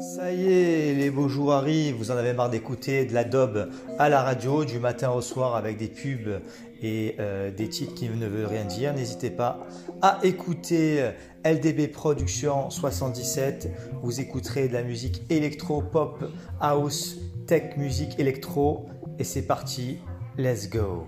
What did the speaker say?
Ça y est, les beaux jours arrivent, vous en avez marre d'écouter de la dobe à la radio du matin au soir avec des pubs et euh, des titres qui ne veulent rien dire. N'hésitez pas à écouter euh, LDB Production 77. Vous écouterez de la musique électro, pop, house, tech, musique électro. Et c'est parti, let's go.